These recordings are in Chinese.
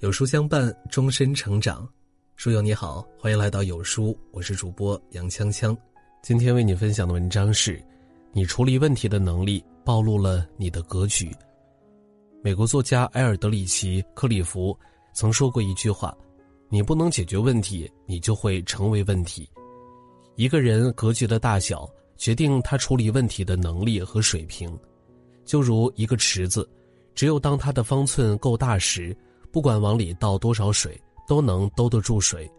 有书相伴，终身成长。书友你好，欢迎来到有书，我是主播杨锵锵。今天为你分享的文章是：你处理问题的能力暴露了你的格局。美国作家埃尔德里奇·克里夫曾说过一句话：“你不能解决问题，你就会成为问题。”一个人格局的大小，决定他处理问题的能力和水平。就如一个池子，只有当它的方寸够大时。不管往里倒多少水，都能兜得住水。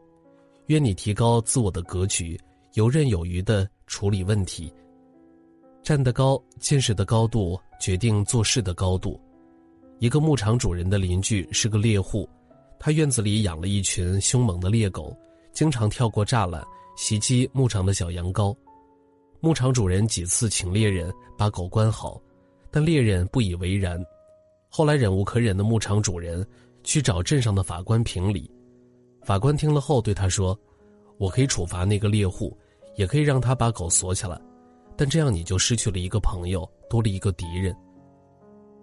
愿你提高自我的格局，游刃有余的处理问题。站得高，见识的高度决定做事的高度。一个牧场主人的邻居是个猎户，他院子里养了一群凶猛的猎狗，经常跳过栅栏袭击牧场的小羊羔。牧场主人几次请猎人把狗关好，但猎人不以为然。后来忍无可忍的牧场主人。去找镇上的法官评理，法官听了后对他说：“我可以处罚那个猎户，也可以让他把狗锁起来，但这样你就失去了一个朋友，多了一个敌人。”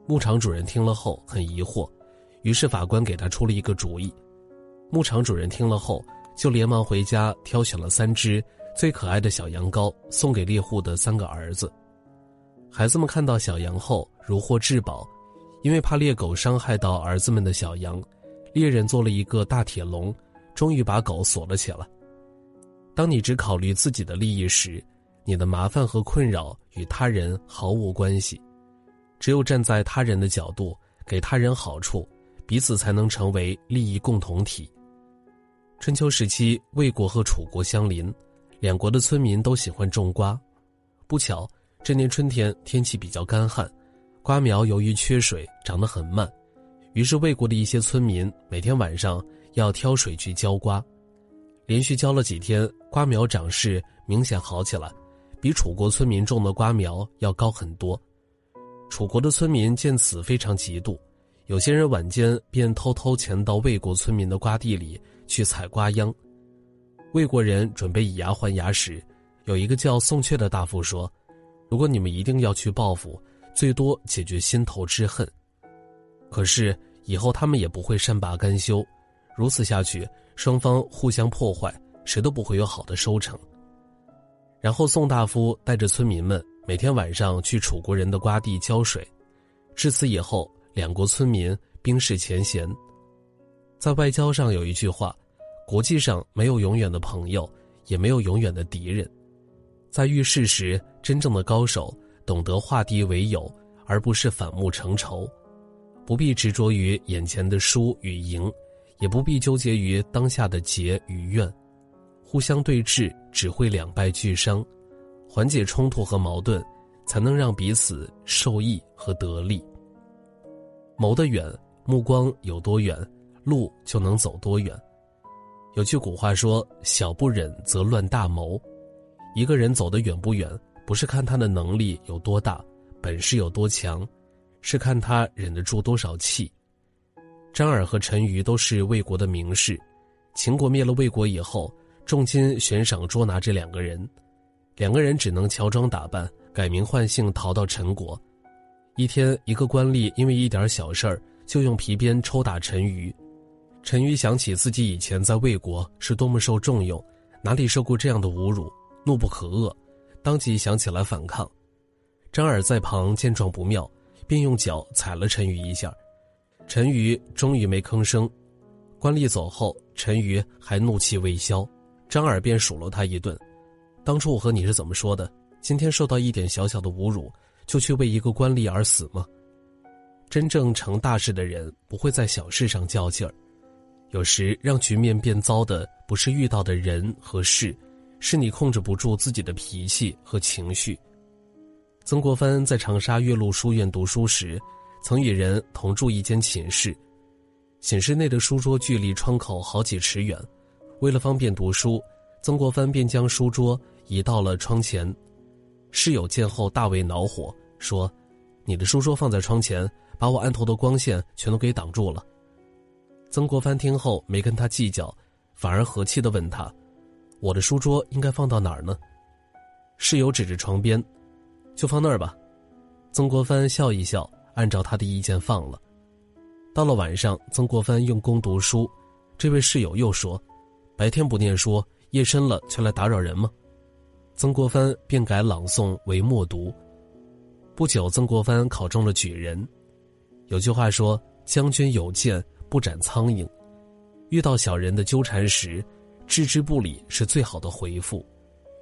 牧场主人听了后很疑惑，于是法官给他出了一个主意。牧场主人听了后就连忙回家挑选了三只最可爱的小羊羔送给猎户的三个儿子。孩子们看到小羊后如获至宝。因为怕猎狗伤害到儿子们的小羊，猎人做了一个大铁笼，终于把狗锁了起来。当你只考虑自己的利益时，你的麻烦和困扰与他人毫无关系。只有站在他人的角度，给他人好处，彼此才能成为利益共同体。春秋时期，魏国和楚国相邻，两国的村民都喜欢种瓜。不巧，这年春天天气比较干旱。瓜苗由于缺水长得很慢，于是魏国的一些村民每天晚上要挑水去浇瓜。连续浇了几天，瓜苗长势明显好起来，比楚国村民种的瓜苗要高很多。楚国的村民见此非常嫉妒，有些人晚间便偷偷潜到魏国村民的瓜地里去采瓜秧。魏国人准备以牙还牙时，有一个叫宋阙的大夫说：“如果你们一定要去报复。”最多解决心头之恨，可是以后他们也不会善罢甘休，如此下去，双方互相破坏，谁都不会有好的收成。然后宋大夫带着村民们每天晚上去楚国人的瓜地浇水，至此以后，两国村民冰释前嫌。在外交上有一句话：国际上没有永远的朋友，也没有永远的敌人。在遇事时，真正的高手。懂得化敌为友，而不是反目成仇，不必执着于眼前的输与赢，也不必纠结于当下的结与怨，互相对峙只会两败俱伤，缓解冲突和矛盾，才能让彼此受益和得利。谋得远，目光有多远，路就能走多远。有句古话说：“小不忍则乱大谋。”一个人走得远不远。不是看他的能力有多大，本事有多强，是看他忍得住多少气。张耳和陈馀都是魏国的名士，秦国灭了魏国以后，重金悬赏捉拿这两个人，两个人只能乔装打扮，改名换姓逃到陈国。一天，一个官吏因为一点小事儿就用皮鞭抽打陈馀，陈馀想起自己以前在魏国是多么受重用，哪里受过这样的侮辱，怒不可遏。当即想起来反抗，张耳在旁见状不妙，便用脚踩了陈馀一下，陈馀终于没吭声。官吏走后，陈馀还怒气未消，张耳便数落他一顿：“当初我和你是怎么说的？今天受到一点小小的侮辱，就去为一个官吏而死吗？”真正成大事的人不会在小事上较劲儿，有时让局面变糟的不是遇到的人和事。是你控制不住自己的脾气和情绪。曾国藩在长沙岳麓书院读书时，曾与人同住一间寝室，寝室内的书桌距离窗口好几尺远，为了方便读书，曾国藩便将书桌移到了窗前。室友见后大为恼火，说：“你的书桌放在窗前，把我案头的光线全都给挡住了。”曾国藩听后没跟他计较，反而和气地问他。我的书桌应该放到哪儿呢？室友指着床边，就放那儿吧。曾国藩笑一笑，按照他的意见放了。到了晚上，曾国藩用功读书，这位室友又说：“白天不念书，夜深了却来打扰人吗？”曾国藩便改朗诵为默读。不久，曾国藩考中了举人。有句话说：“将军有剑，不斩苍蝇。”遇到小人的纠缠时，置之不理是最好的回复；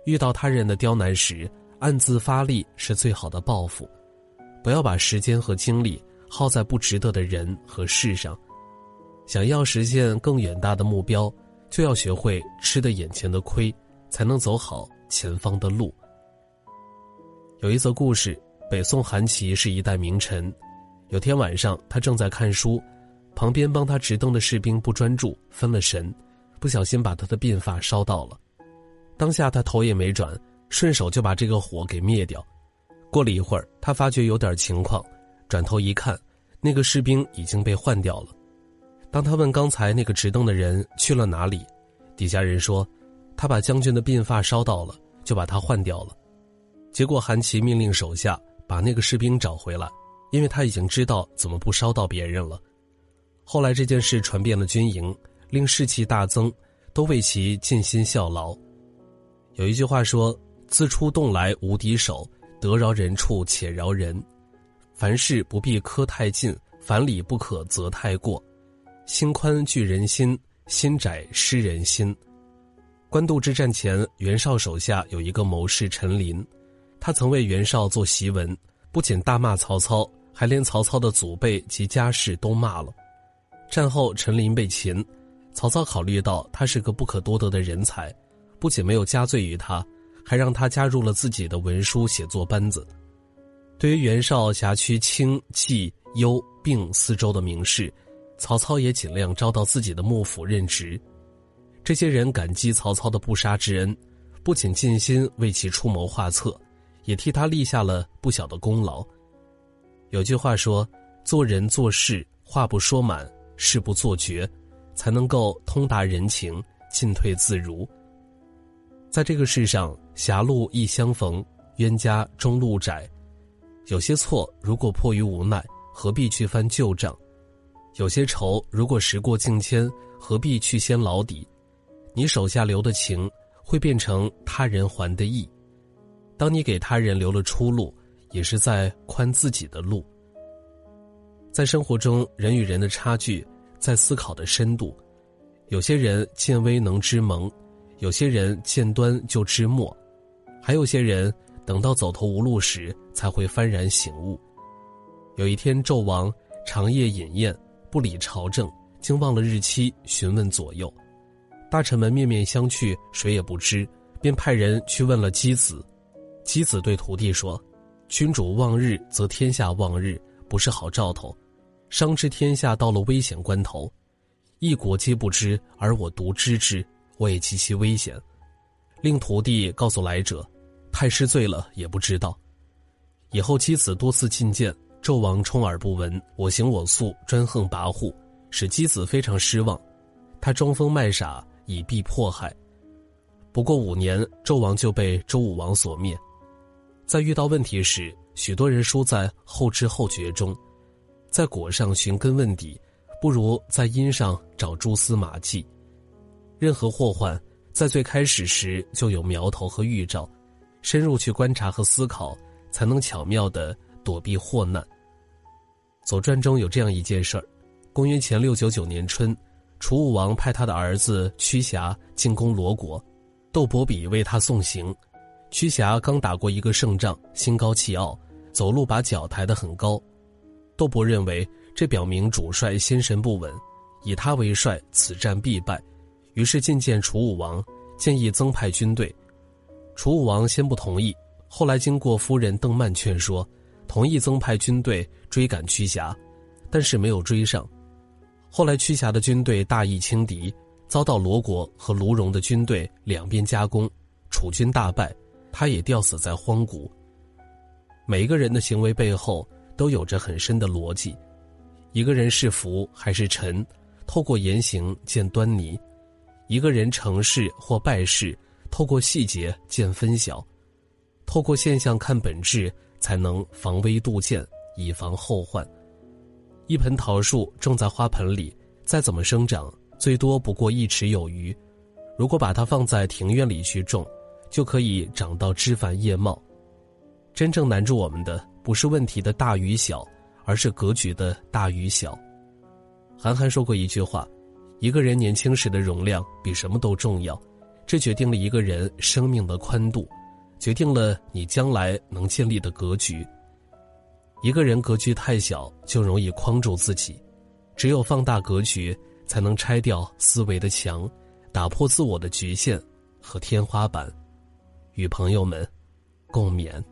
遇到他人的刁难时，暗自发力是最好的报复。不要把时间和精力耗在不值得的人和事上。想要实现更远大的目标，就要学会吃的眼前的亏，才能走好。前方的路。有一则故事：北宋韩琦是一代名臣。有天晚上，他正在看书，旁边帮他执灯的士兵不专注，分了神，不小心把他的鬓发烧到了。当下他头也没转，顺手就把这个火给灭掉。过了一会儿，他发觉有点情况，转头一看，那个士兵已经被换掉了。当他问刚才那个执灯的人去了哪里，底下人说。他把将军的鬓发烧到了，就把他换掉了。结果韩琦命令手下把那个士兵找回来，因为他已经知道怎么不烧到别人了。后来这件事传遍了军营，令士气大增，都为其尽心效劳。有一句话说：“自出洞来无敌手，得饶人处且饶人。凡事不必苛太近，凡理不可责太过。心宽聚人心，心窄失人心。”官渡之战前，袁绍手下有一个谋士陈琳，他曾为袁绍做檄文，不仅大骂曹操，还连曹操的祖辈及家世都骂了。战后，陈琳被擒，曹操考虑到他是个不可多得的人才，不仅没有加罪于他，还让他加入了自己的文书写作班子。对于袁绍辖区清、冀、幽、并四州的名士，曹操也尽量招到自己的幕府任职。这些人感激曹操的不杀之恩，不仅尽心为其出谋划策，也替他立下了不小的功劳。有句话说：“做人做事，话不说满，事不做绝，才能够通达人情，进退自如。”在这个世上，狭路易相逢，冤家终路窄。有些错，如果迫于无奈，何必去翻旧账；有些仇，如果时过境迁，何必去掀老底。你手下留的情，会变成他人还的义。当你给他人留了出路，也是在宽自己的路。在生活中，人与人的差距在思考的深度。有些人见微能知萌，有些人见端就知末，还有些人等到走投无路时才会幡然醒悟。有一天，纣王长夜饮宴，不理朝政，竟忘了日期，询问左右。大臣们面面相觑，谁也不知，便派人去问了箕子。箕子对徒弟说：“君主望日，则天下望日，不是好兆头。商之天下到了危险关头，一国皆不知，而我独知之，我也极其危险。”令徒弟告诉来者：“太师醉了，也不知道。”以后箕子多次进谏，纣王充耳不闻，我行我素，专横跋扈，使箕子非常失望。他装疯卖傻。以避迫害。不过五年，纣王就被周武王所灭。在遇到问题时，许多人输在后知后觉中。在果上寻根问底，不如在因上找蛛丝马迹。任何祸患，在最开始时就有苗头和预兆，深入去观察和思考，才能巧妙地躲避祸难。《左传》中有这样一件事儿：公元前六九九年春。楚武王派他的儿子屈瑕进攻罗国，窦伯比为他送行。屈瑕刚打过一个胜仗，心高气傲，走路把脚抬得很高。窦伯认为这表明主帅心神不稳，以他为帅，此战必败。于是觐见楚武王，建议增派军队。楚武王先不同意，后来经过夫人邓曼劝说，同意增派军队追赶屈瑕，但是没有追上。后来，屈瑕的军队大意轻敌，遭到罗国和卢戎的军队两边夹攻，楚军大败，他也吊死在荒谷。每一个人的行为背后都有着很深的逻辑，一个人是福还是沉，透过言行见端倪；一个人成事或败事，透过细节见分晓，透过现象看本质，才能防微杜渐，以防后患。一盆桃树种在花盆里，再怎么生长，最多不过一尺有余。如果把它放在庭院里去种，就可以长到枝繁叶茂。真正难住我们的，不是问题的大与小，而是格局的大与小。韩寒说过一句话：“一个人年轻时的容量比什么都重要，这决定了一个人生命的宽度，决定了你将来能建立的格局。一个人格局太小，就容易框住自己；只有放大格局，才能拆掉思维的墙。”打破自我的局限和天花板，与朋友们共勉。